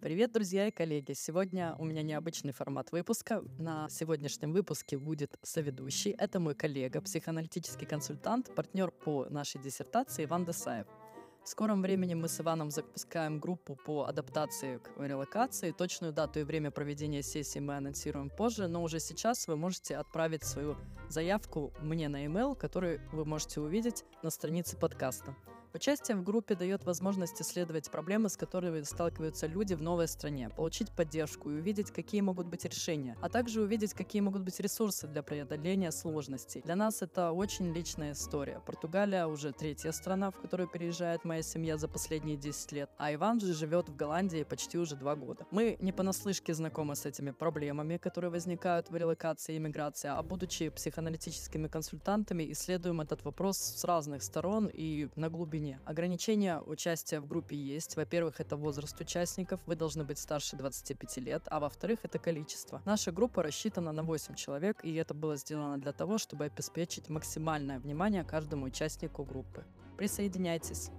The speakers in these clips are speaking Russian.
Привет, друзья и коллеги! Сегодня у меня необычный формат выпуска. На сегодняшнем выпуске будет соведущий. Это мой коллега, психоаналитический консультант, партнер по нашей диссертации Иван Десаев. В скором времени мы с Иваном запускаем группу по адаптации к релокации. Точную дату и время проведения сессии мы анонсируем позже, но уже сейчас вы можете отправить свою заявку мне на e-mail, который вы можете увидеть на странице подкаста. Участие в группе дает возможность исследовать проблемы, с которыми сталкиваются люди в новой стране, получить поддержку и увидеть, какие могут быть решения, а также увидеть, какие могут быть ресурсы для преодоления сложностей. Для нас это очень личная история. Португалия уже третья страна, в которую переезжает моя семья за последние 10 лет, а Иван же живет в Голландии почти уже два года. Мы не понаслышке знакомы с этими проблемами, которые возникают в релокации и иммиграции, а будучи психоаналитическими консультантами, исследуем этот вопрос с разных сторон и на глубине глубине. Ограничения участия в группе есть. Во-первых, это возраст участников, вы должны быть старше 25 лет, а во-вторых, это количество. Наша группа рассчитана на 8 человек, и это было сделано для того, чтобы обеспечить максимальное внимание каждому участнику группы. Присоединяйтесь!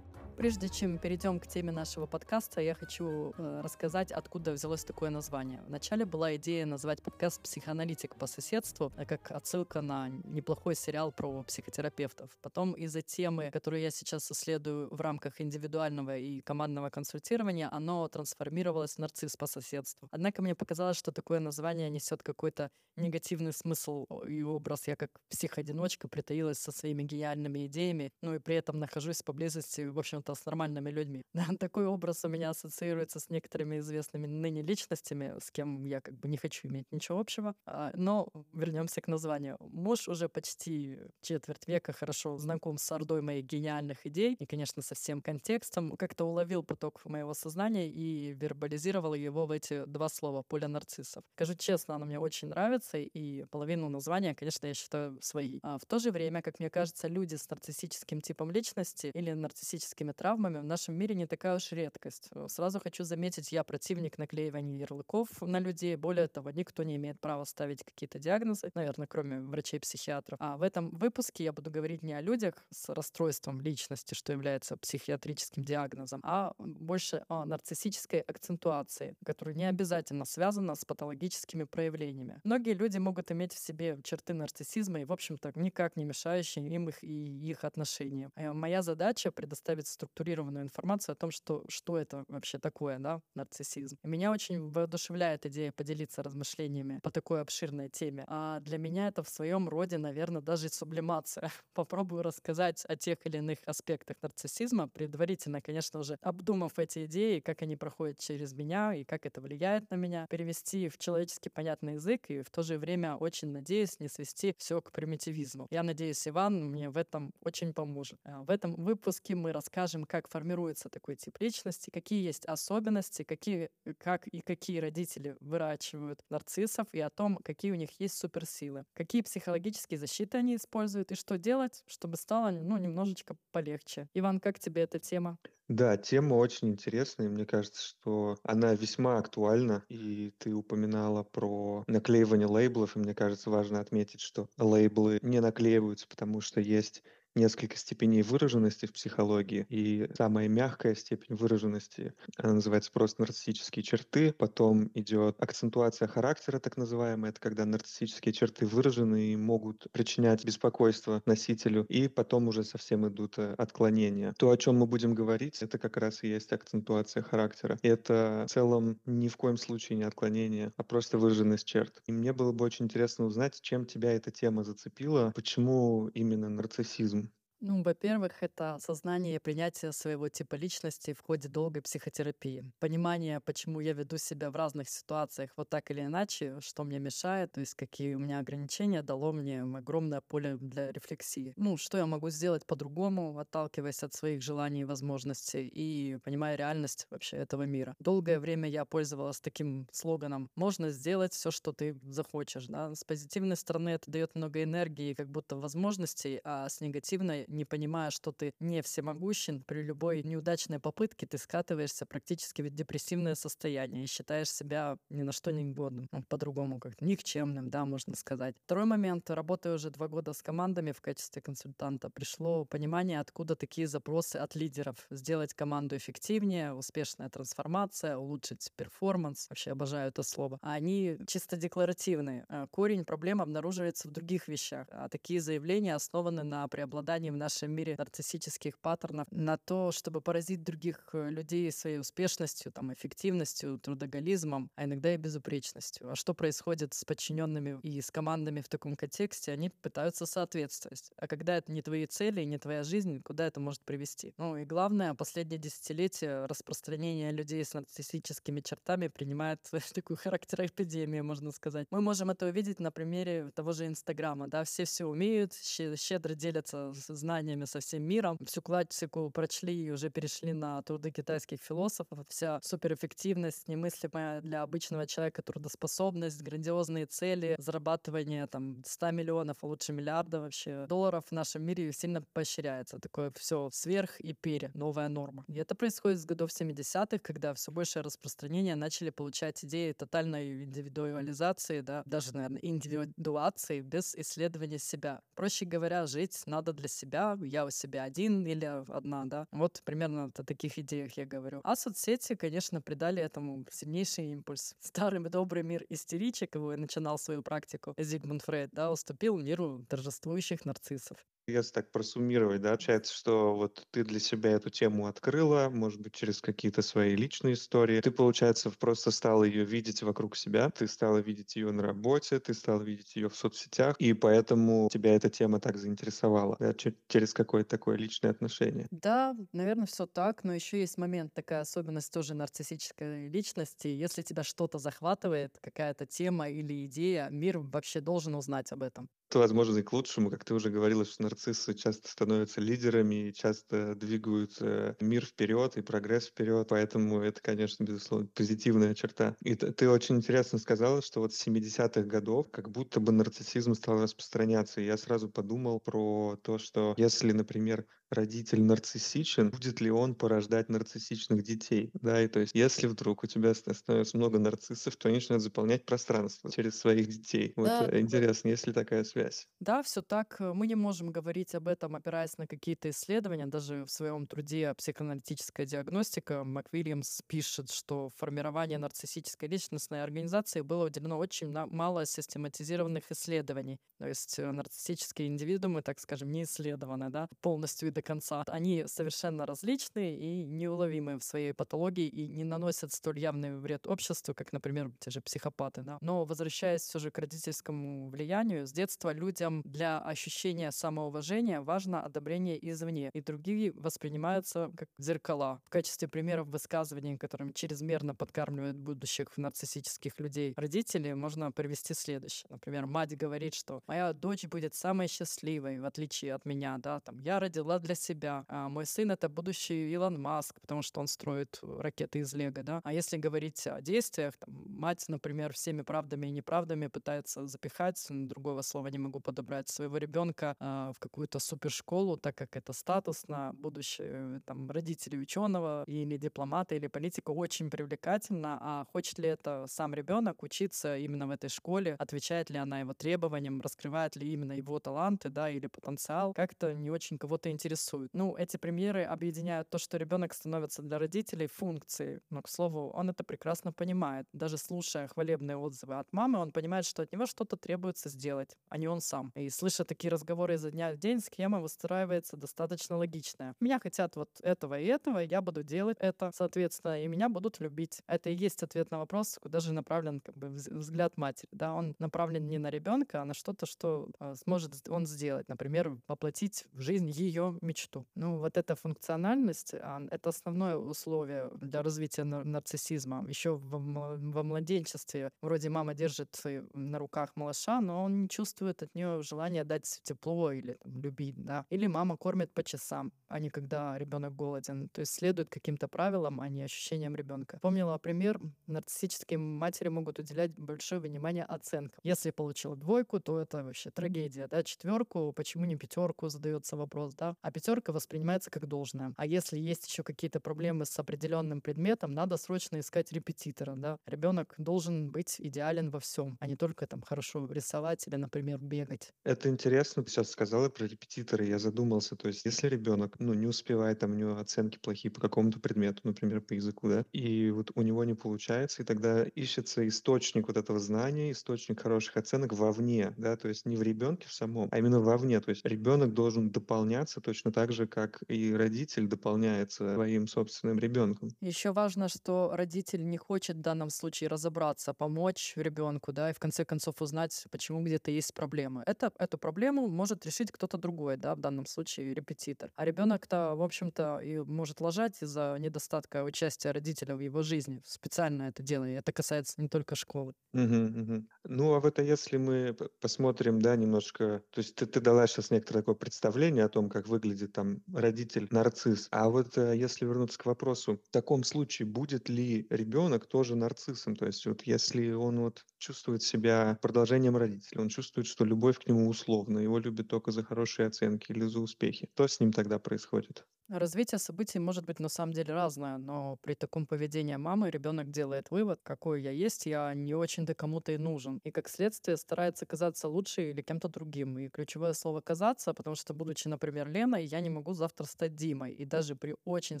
Прежде чем перейдем к теме нашего подкаста, я хочу э, рассказать, откуда взялось такое название. Вначале была идея назвать подкаст «Психоаналитик по соседству», э, как отсылка на неплохой сериал про психотерапевтов. Потом из-за темы, которую я сейчас исследую в рамках индивидуального и командного консультирования, оно трансформировалось в «Нарцисс по соседству». Однако мне показалось, что такое название несет какой-то негативный смысл и образ. Я как психодиночка притаилась со своими гениальными идеями, ну и при этом нахожусь поблизости, в общем общем-то, с нормальными людьми. Такой образ у меня ассоциируется с некоторыми известными ныне личностями, с кем я как бы не хочу иметь ничего общего. А, но вернемся к названию. Муж уже почти четверть века хорошо знаком с ордой моих гениальных идей и, конечно, со всем контекстом. Как-то уловил поток моего сознания и вербализировал его в эти два слова «поле нарциссов». Скажу честно, оно мне очень нравится, и половину названия, конечно, я считаю своей. А в то же время, как мне кажется, люди с нарциссическим типом личности или нарциссическими психическими травмами в нашем мире не такая уж редкость. Э, сразу хочу заметить, я противник наклеивания ярлыков на людей. Более того, никто не имеет права ставить какие-то диагнозы, наверное, кроме врачей-психиатров. А в этом выпуске я буду говорить не о людях с расстройством личности, что является психиатрическим диагнозом, а больше о нарциссической акцентуации, которая не обязательно связана с патологическими проявлениями. Многие люди могут иметь в себе черты нарциссизма и, в общем-то, никак не мешающие им их и их отношения. Э, моя задача предоставить структурированную информацию о том, что, что это вообще такое, да, нарциссизм. И меня очень воодушевляет идея поделиться размышлениями по такой обширной теме. А для меня это в своем роде, наверное, даже сублимация. Попробую рассказать о тех или иных аспектах нарциссизма, предварительно, конечно уже обдумав эти идеи, как они проходят через меня и как это влияет на меня, перевести в человечески понятный язык и в то же время очень надеюсь не свести все к примитивизму. Я надеюсь, Иван мне в этом очень поможет. А в этом выпуске мы расскажем расскажем, как формируется такой тип личности, какие есть особенности, какие, как и какие родители выращивают нарциссов, и о том, какие у них есть суперсилы, какие психологические защиты они используют, и что делать, чтобы стало ну, немножечко полегче. Иван, как тебе эта тема? Да, тема очень интересная, мне кажется, что она весьма актуальна, и ты упоминала про наклеивание лейблов, и мне кажется важно отметить, что лейблы не наклеиваются, потому что есть несколько степеней выраженности в психологии, и самая мягкая степень выраженности, она называется просто нарциссические черты, потом идет акцентуация характера, так называемая, это когда нарциссические черты выражены и могут причинять беспокойство носителю, и потом уже совсем идут э, отклонения. То, о чем мы будем говорить, это как раз и есть акцентуация характера. И это в целом ни в коем случае не отклонение, а просто выраженность черт. И мне было бы очень интересно узнать, чем тебя эта тема зацепила, почему именно нарциссизм ну, во-первых, это осознание и принятие своего типа личности в ходе долгой психотерапии. Понимание, почему я веду себя в разных ситуациях вот так или иначе, что мне мешает, то есть какие у меня ограничения, дало мне огромное поле для рефлексии. Ну, что я могу сделать по-другому, отталкиваясь от своих желаний и возможностей и понимая реальность вообще этого мира. Долгое время я пользовалась таким слоганом «можно сделать все, что ты захочешь». Да? С позитивной стороны это дает много энергии, как будто возможностей, а с негативной не понимая, что ты не всемогущен, при любой неудачной попытке ты скатываешься практически в депрессивное состояние и считаешь себя ни на что не годным, ну, по-другому как никчемным, да, можно сказать. Второй момент, работая уже два года с командами в качестве консультанта, пришло понимание, откуда такие запросы от лидеров. Сделать команду эффективнее, успешная трансформация, улучшить перформанс. Вообще обожаю это слово. А они чисто декларативные. А корень проблем обнаруживается в других вещах. А такие заявления основаны на преобладании в нашем мире нарциссических паттернов, на то, чтобы поразить других э, людей своей успешностью, там, эффективностью, трудоголизмом, а иногда и безупречностью. А что происходит с подчиненными и с командами в таком контексте? Они пытаются соответствовать. А когда это не твои цели, не твоя жизнь, куда это может привести? Ну и главное, последнее десятилетие распространение людей с нарциссическими чертами принимает такую характероэпидемию, можно сказать. Мы можем это увидеть на примере того же Инстаграма. Да? Все все умеют, щедро делятся знаниями со всем миром. Всю классику прочли и уже перешли на труды китайских философов. Вся суперэффективность, немыслимая для обычного человека трудоспособность, грандиозные цели, зарабатывание там 100 миллионов, а лучше миллиарда вообще долларов в нашем мире сильно поощряется. Такое все сверх и пере, новая норма. И это происходит с годов 70-х, когда все большее распространение начали получать идеи тотальной индивидуализации, да, даже, наверное, индивидуации без исследования себя. Проще говоря, жить надо для себя, я у себя один или одна, да. Вот примерно о таких идеях я говорю. А соцсети, конечно, придали этому сильнейший импульс. Старый добрый мир истеричек, его начинал свою практику Зигмунд Фрейд, да, уступил миру торжествующих нарциссов. Если так просуммировать, да, получается, что вот ты для себя эту тему открыла, может быть, через какие-то свои личные истории. Ты, получается, просто стала ее видеть вокруг себя, ты стала видеть ее на работе, ты стала видеть ее в соцсетях, и поэтому тебя эта тема так заинтересовала, да, через какое-то такое личное отношение. Да, наверное, все так, но еще есть момент, такая особенность тоже нарциссической личности. Если тебя что-то захватывает, какая-то тема или идея, мир вообще должен узнать об этом. Возможно, и к лучшему, как ты уже говорила, что нарциссы часто становятся лидерами и часто двигают э, мир вперед и прогресс вперед, поэтому это, конечно, безусловно, позитивная черта. И ты очень интересно сказала, что вот с 70-х годов как будто бы нарциссизм стал распространяться, и я сразу подумал про то, что если, например, родитель нарциссичен, будет ли он порождать нарциссичных детей, да, и то есть если вдруг у тебя становится много нарциссов, то они начинают заполнять пространство через своих детей. Вот да. Э, интересно, есть ли такая связь? Да, все так. Мы не можем говорить об этом, опираясь на какие-то исследования. Даже в своем труде «Психоаналитическая диагностика» МакВильямс пишет, что формирование нарциссической личностной организации было уделено очень мало систематизированных исследований. То есть э, нарциссические индивидуумы, так скажем, не исследованы, да, полностью и до конца. Они совершенно различные и неуловимые в своей патологии и не наносят столь явный вред обществу, как, например, те же психопаты. Да? Но возвращаясь все же к родительскому влиянию, с детства людям для ощущения самоуважения важно одобрение извне, и другие воспринимаются как зеркала. В качестве примеров высказываний, которыми чрезмерно подкармливают будущих нарциссических людей родители, можно привести следующее. Например, мать говорит, что моя дочь будет самой счастливой, в отличие от меня, да, там, я родила для для себя. А мой сын — это будущий Илон Маск, потому что он строит э, ракеты из Лего, да. А если говорить о действиях, там, мать, например, всеми правдами и неправдами пытается запихать, другого слова не могу подобрать, своего ребенка э, в какую-то супершколу, так как это статусно, будущее там родители ученого или дипломата или политика очень привлекательно, а хочет ли это сам ребенок учиться именно в этой школе, отвечает ли она его требованиям, раскрывает ли именно его таланты, да, или потенциал, как-то не очень кого-то интересует интересует. Ну, эти примеры объединяют то, что ребенок становится для родителей функцией. Но, к слову, он это прекрасно понимает. Даже слушая хвалебные отзывы от мамы, он понимает, что от него что-то требуется сделать, а не он сам. И слыша такие разговоры изо дня в день, схема выстраивается достаточно логичная. Меня хотят вот этого и этого, я буду делать это, соответственно, и меня будут любить. Это и есть ответ на вопрос, куда же направлен как бы взгляд матери. Да, он направлен не на ребенка, а на что-то, что э, сможет он сделать. Например, воплотить в жизнь ее мечту. Ну, вот эта функциональность, а, это основное условие для развития нарциссизма. Еще во младенчестве вроде мама держит на руках малыша, но он не чувствует от нее желания дать тепло или там, любить, да. Или мама кормит по часам, а не когда ребенок голоден. То есть следует каким-то правилам, а не ощущениям ребенка. Помнила пример, нарциссические матери могут уделять большое внимание оценкам. Если получил двойку, то это вообще трагедия, да. Четверку, почему не пятерку, задается вопрос, да. А пятерка воспринимается как должное. А если есть еще какие-то проблемы с определенным предметом, надо срочно искать репетитора, да. Ребенок должен быть идеален во всем, а не только там хорошо рисовать или, например, бегать. Это интересно, ты сейчас сказала про репетитора, я задумался, то есть если ребенок, ну, не успевает, там у него оценки плохие по какому-то предмету, например, по языку, да, и вот у него не получается, и тогда ищется источник вот этого знания, источник хороших оценок вовне, да, то есть не в ребенке в самом, а именно вовне, то есть ребенок должен дополняться точно так же, как и родитель дополняется своим собственным ребенком. Еще важно, что родитель не хочет в данном случае разобраться, помочь ребенку, да, и в конце концов узнать, почему где-то есть проблемы. Это, эту проблему может решить кто-то другой, да, в данном случае репетитор. А ребенок-то, в общем-то, и может лажать из-за недостатка участия родителя в его жизни. Специально это делает. Это касается не только школы. Мгм, мгм. Ну, а вот а если мы посмотрим, да, немножко, то есть ты, ты дала сейчас некоторое такое представление о том, как выглядит там родитель-нарцисс. А вот э, если вернуться к вопросу, в таком случае будет ли ребенок тоже нарциссом? То есть вот если он вот чувствует себя продолжением родителя, он чувствует, что любовь к нему условна, его любят только за хорошие оценки или за успехи, что с ним тогда происходит? Развитие событий может быть на самом деле разное, но при таком поведении мамы ребенок делает вывод, какой я есть, я не очень-то кому-то и нужен. И как следствие старается казаться лучше или кем-то другим. И ключевое слово «казаться», потому что, будучи, например, Леной, я не могу завтра стать Димой. И даже при очень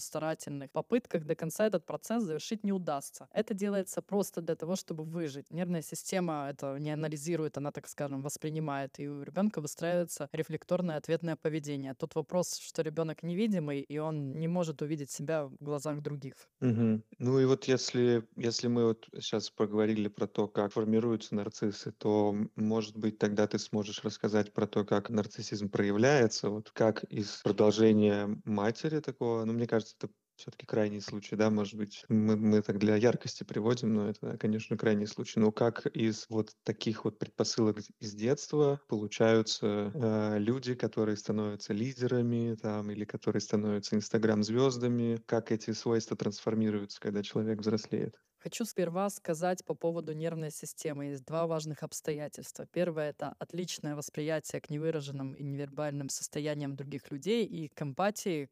старательных попытках до конца этот процесс завершить не удастся. Это делается просто для того, чтобы выжить. Нервная система это не анализирует, она, так скажем, воспринимает. И у ребенка выстраивается рефлекторное ответное поведение. Тот вопрос, что ребенок невидимый, и он не может увидеть себя в глазах других. Мгм. Ну и вот если, если мы вот сейчас поговорили про то, как формируются нарциссы, то, может быть, тогда ты сможешь рассказать про то, как нарциссизм проявляется, вот как из продолжения матери такого, ну, мне кажется, это все-таки крайний случай, да, может быть, мы, мы так для яркости приводим, но это, конечно, крайний случай. Но как из вот таких вот предпосылок из детства получаются э, люди, которые становятся лидерами там, или которые становятся инстаграм-звездами, как эти свойства трансформируются, когда человек взрослеет? Хочу сперва сказать по поводу нервной системы. Есть два важных обстоятельства. Первое — это отличное восприятие к невыраженным и невербальным состояниям других людей и к эмпатии.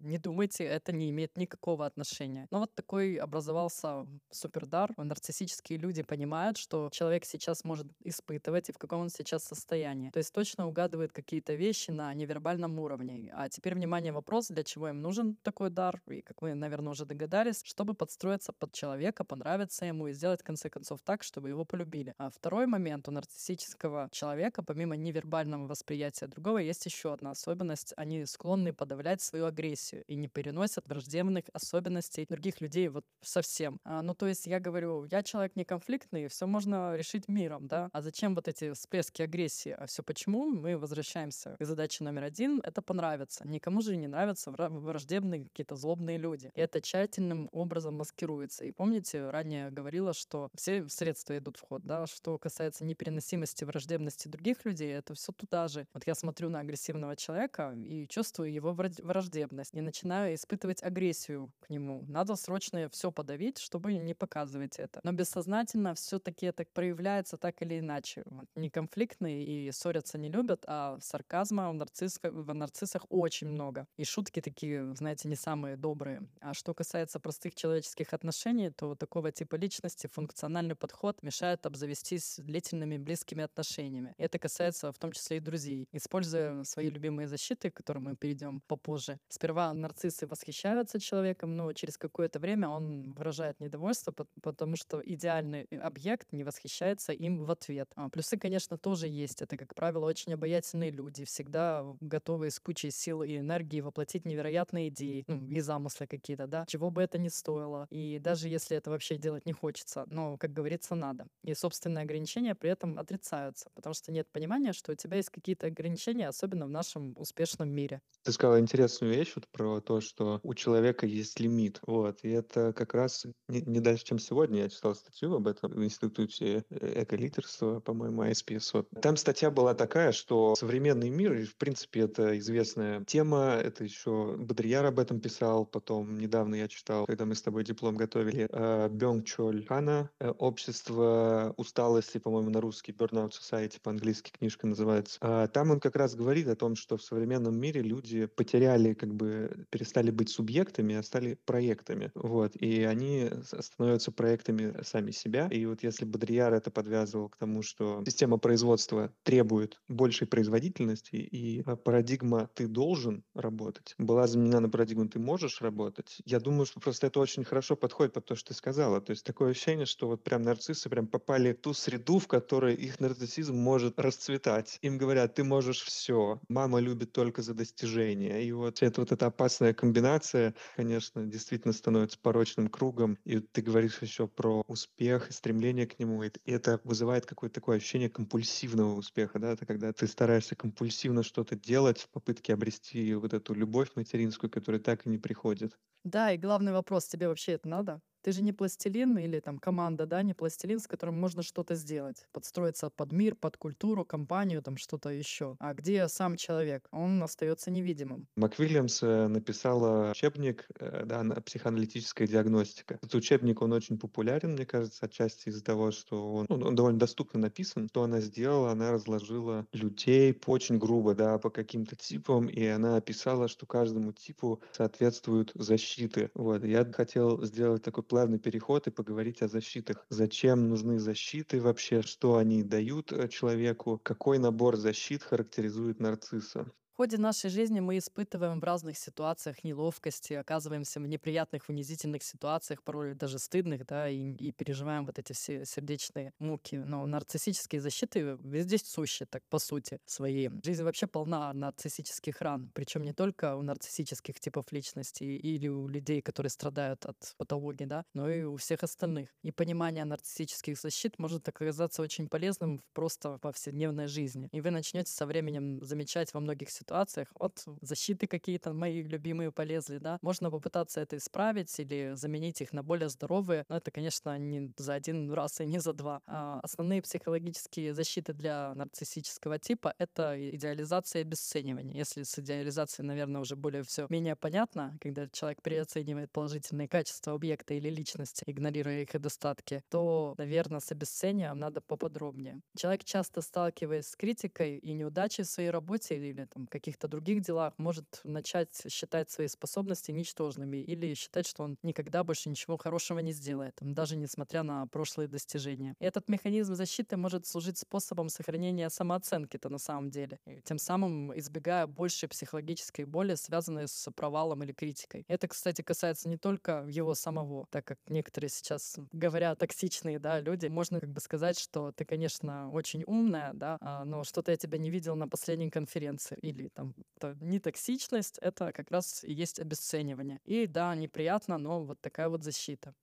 Не думайте, это не имеет никакого отношения. Но вот такой образовался супердар. Нарциссические люди понимают, что человек сейчас может испытывать и в каком он сейчас состоянии. То есть точно угадывает какие-то вещи на невербальном уровне. А теперь, внимание, вопрос, для чего им нужен такой дар. И, как вы, наверное, уже догадались, чтобы подстроиться под человека человека, понравиться ему и сделать, в конце концов, так, чтобы его полюбили. А второй момент у нарциссического человека, помимо невербального восприятия другого, есть еще одна особенность. Они склонны подавлять свою агрессию и не переносят враждебных особенностей других людей вот совсем. А, ну, то есть я говорю, я человек не конфликтный, все можно решить миром, да? А зачем вот эти всплески агрессии? А все почему? Мы возвращаемся к задаче номер один. Это понравится. Никому же не нравятся враждебные какие-то злобные люди. И это тщательным образом маскируется. И помните, помните, ранее говорила, что все средства идут в ход, да, что касается непереносимости враждебности других людей, это все туда же. Вот я смотрю на агрессивного человека и чувствую его враждебность, и начинаю испытывать агрессию к нему. Надо срочно все подавить, чтобы не показывать это. Но бессознательно все-таки это проявляется так или иначе. Вот, не конфликтные и ссорятся не любят, а сарказма в, нарцисс... в нарциссах очень много. И шутки такие, знаете, не самые добрые. А что касается простых человеческих отношений, то у такого типа личности функциональный подход мешает обзавестись длительными близкими отношениями. Это касается в том числе и друзей. Используя свои любимые защиты, к которым мы перейдем попозже, сперва нарциссы восхищаются человеком, но через какое-то время он выражает недовольство, потому что идеальный объект не восхищается им в ответ. А плюсы, конечно, тоже есть. Это, как правило, очень обаятельные люди, всегда готовые с кучей сил и энергии воплотить невероятные идеи ну, и замыслы какие-то, да, чего бы это ни стоило. И даже если если это вообще делать не хочется. Но, как говорится, надо. И собственные ограничения при этом отрицаются, потому что нет понимания, что у тебя есть какие-то ограничения, особенно в нашем успешном мире. Ты сказала интересную вещь вот про то, что у человека есть лимит. Вот. И это как раз не, не дальше, чем сегодня. Я читал статью об этом в Институте э, эколидерства, по-моему, ISPS. Вот. Там статья была такая, что современный мир, и в принципе это известная тема, это еще Бодрияр об этом писал, потом недавно я читал, когда мы с тобой диплом готовили, э, Бёнг Чоль Хана, э, «Общество усталости», по-моему, на русский, Burnout Society, по-английски книжка называется. А там он как раз говорит о том, что в современном мире люди потеряли, как бы, перестали быть субъектами, а стали проектами. Вот. И они становятся проектами сами себя. И вот если Бодрияр это подвязывал к тому, что система производства требует большей производительности, и а, парадигма «ты должен работать» была заменена на парадигму «ты можешь работать», я думаю, что просто это очень хорошо подходит под то, что ты сказала. То есть такое ощущение, что вот прям нарциссы прям попали в ту среду, в которой их нарциссизм может расцветать. Им говорят, ты можешь все, мама любит только за достижения. И вот это вот эта опасная комбинация, конечно, действительно становится порочным кругом. И ты говоришь еще про успех и стремление к нему. И это вызывает какое-то такое ощущение компульсивного успеха, да, это когда ты стараешься компульсивно что-то делать в попытке обрести вот эту любовь материнскую, которая так и не приходит. Да, и главный вопрос, тебе вообще это надо? Ты же не пластилин или там команда, да, не пластилин, с которым можно что-то сделать, подстроиться под мир, под культуру, компанию, там что-то еще. А где сам человек? Он остается невидимым. МакВильямс э, написала учебник, э, да, психоаналитическая диагностика. Этот учебник, он очень популярен, мне кажется, отчасти из-за того, что он, он, он довольно доступно написан. Что она сделала? Она разложила людей очень грубо, да, по каким-то типам, и она описала, что каждому типу соответствуют защиты. Вот. Я хотел сделать такой плавный переход и поговорить о защитах. Зачем нужны защиты вообще, что они дают э, человеку, какой набор защит характеризует нарцисса. В ходе нашей жизни мы испытываем в разных ситуациях неловкости, оказываемся в неприятных, унизительных ситуациях, порой даже стыдных, да, и, и переживаем вот эти все сердечные муки. Но нарциссические защиты везде сущи, так по сути своей. Жизнь вообще полна нарциссических ран, причем не только у нарциссических типов личности или у людей, которые страдают от патологии, да, но и у всех остальных. И понимание нарциссических защит может оказаться очень полезным просто в повседневной жизни. И вы начнете со временем замечать во многих ситуациях, ситуациях от защиты какие-то мои любимые полезли, да. Можно попытаться это исправить или заменить их на более здоровые, но это, конечно, не за один раз и не за два. А основные психологические защиты для нарциссического типа — это идеализация и обесценивание. Если с идеализацией, наверное, уже более все менее понятно, когда человек переоценивает положительные качества объекта или личности, игнорируя их недостатки, то, наверное, с обесцениванием надо поподробнее. Человек часто сталкиваясь с критикой и неудачей в своей работе или там, каких-то других делах может начать считать свои способности ничтожными или считать, что он никогда больше ничего хорошего не сделает, даже несмотря на прошлые достижения. Этот механизм защиты может служить способом сохранения самооценки-то на самом деле, тем самым избегая большей психологической боли, связанной с провалом или критикой. Это, кстати, касается не только его самого, так как некоторые сейчас говорят токсичные да, люди, можно как бы сказать, что ты, конечно, очень умная, да, а, но что-то я тебя не видел на последней конференции или или там это не токсичность, это как раз и есть обесценивание. И да, неприятно, но вот такая вот защита.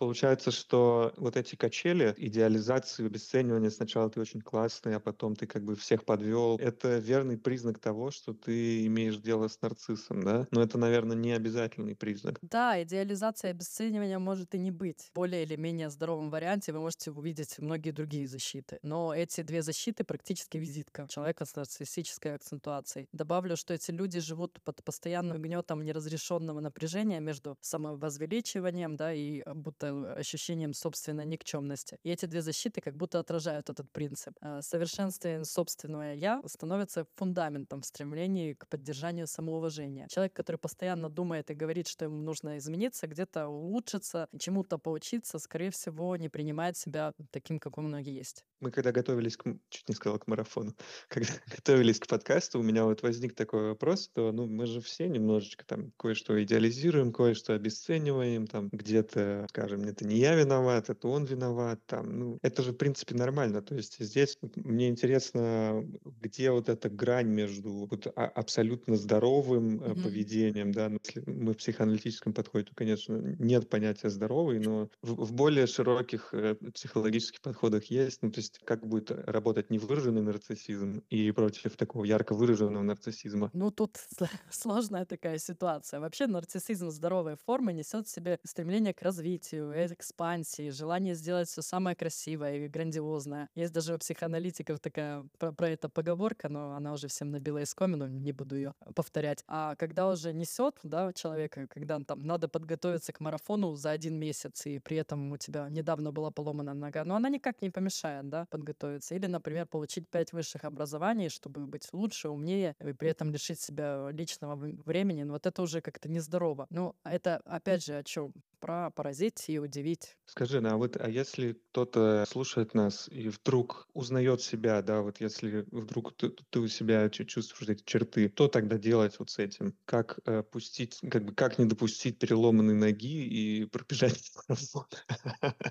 Получается, что вот эти качели, идеализации, обесценивания, сначала ты очень классный, а потом ты как бы всех подвел. Это верный признак того, что ты имеешь дело с нарциссом, да? Но это, наверное, не обязательный признак. Да, идеализация обесценивания может и не быть. Более или менее здоровом варианте вы можете увидеть многие другие защиты. Но эти две защиты практически визитка человека с нарциссической акцентуацией. Добавлю, что эти люди живут под постоянным гнетом неразрешенного напряжения между самовозвеличиванием, да, и будто ощущением собственной никчемности. И эти две защиты как будто отражают этот принцип. А, совершенствование собственного «я» становится фундаментом в стремлении к поддержанию самоуважения. Человек, который постоянно думает и говорит, что ему нужно измениться, где-то улучшиться, чему-то поучиться, скорее всего, не принимает себя таким, каким он есть. Мы когда готовились, к, чуть не сказал к марафону, когда готовились к подкасту, у меня вот возник такой вопрос, что ну, мы же все немножечко там кое-что идеализируем, кое-что обесцениваем, там где-то, скажем, это не я виноват, это он виноват, там, ну, это же, в принципе, нормально. То есть здесь мне интересно, где вот эта грань между вот а, абсолютно здоровым э, поведением, да, ну, если мы в психоаналитическом подходе, то, конечно, нет понятия здоровый, но в, в более широких э, психологических подходах есть, ну, то есть как будет работать невыраженный нарциссизм и против такого ярко выраженного нарциссизма. Ну, тут сложная такая ситуация. Вообще нарциссизм здоровой формы несет в себе стремление к развитию, экспансии, желание сделать все самое красивое и грандиозное. Есть даже у психоаналитиков такая про, про это поговорка, но она уже всем набила искомину, не буду ее повторять. А когда уже несет, да, человека, когда там надо подготовиться к марафону за один месяц, и при этом у тебя недавно была поломана нога, но она никак не помешает, да, подготовиться. Или, например, получить пять высших образований, чтобы быть лучше, умнее, и при этом лишить себя личного времени. Ну, вот это уже как-то нездорово. Ну, это, опять же, о чем? Про поразить и удивить. Скажи, ну а вот, а если кто-то слушает нас и вдруг узнает себя, да, вот если вдруг ты, ты у себя чувствуешь эти черты, что тогда делать вот с этим? Как э, пустить, как бы, как не допустить переломанной ноги и пробежать марафон?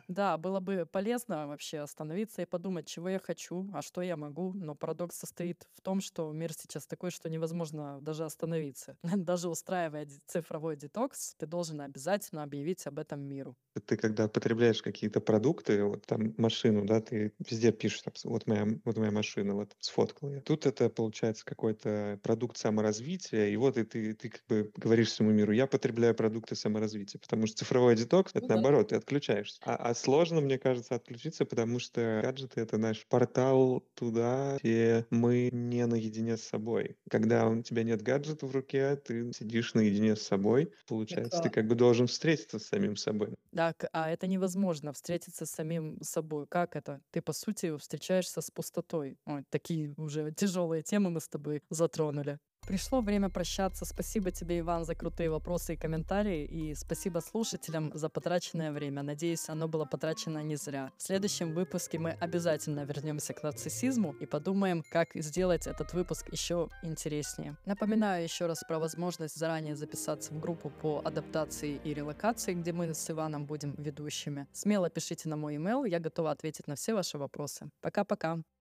Да, было бы полезно вообще остановиться и подумать, чего я хочу, а что я могу. Но парадокс состоит в том, что мир сейчас такой, что невозможно даже остановиться. Даже устраивая цифровой детокс, ты должен обязательно объявить об этом миру. Ты когда потребляешь какие-то продукты, вот там машину, да, ты везде пишешь, вот моя, вот моя машина, вот сфоткал я. Тут это получается какой-то продукт саморазвития, и вот и ты, ты как бы говоришь всему миру, я потребляю продукты саморазвития, потому что цифровой детокс, это ну, наоборот, да. ты отключаешься. А, а сложно, мне кажется, отключиться, потому что гаджеты — это наш портал туда, где мы не наедине с собой. Когда у тебя нет гаджета в руке, ты сидишь наедине с собой, получается, так, ты как бы должен встретиться с самим собой. Да, а это невозможно встретиться с самим собой. Как это? Ты, по сути, встречаешься с пустотой. Ой, такие уже тяжелые темы мы с тобой затронули. Пришло время прощаться. Спасибо тебе, Иван, за крутые вопросы и комментарии. И спасибо слушателям за потраченное время. Надеюсь, оно было потрачено не зря. В следующем выпуске мы обязательно вернемся к нарциссизму и подумаем, как сделать этот выпуск еще интереснее. Напоминаю еще раз про возможность заранее записаться в группу по адаптации и релокации, где мы с Иваном будем ведущими. Смело пишите на мой email, я готова ответить на все ваши вопросы. Пока-пока.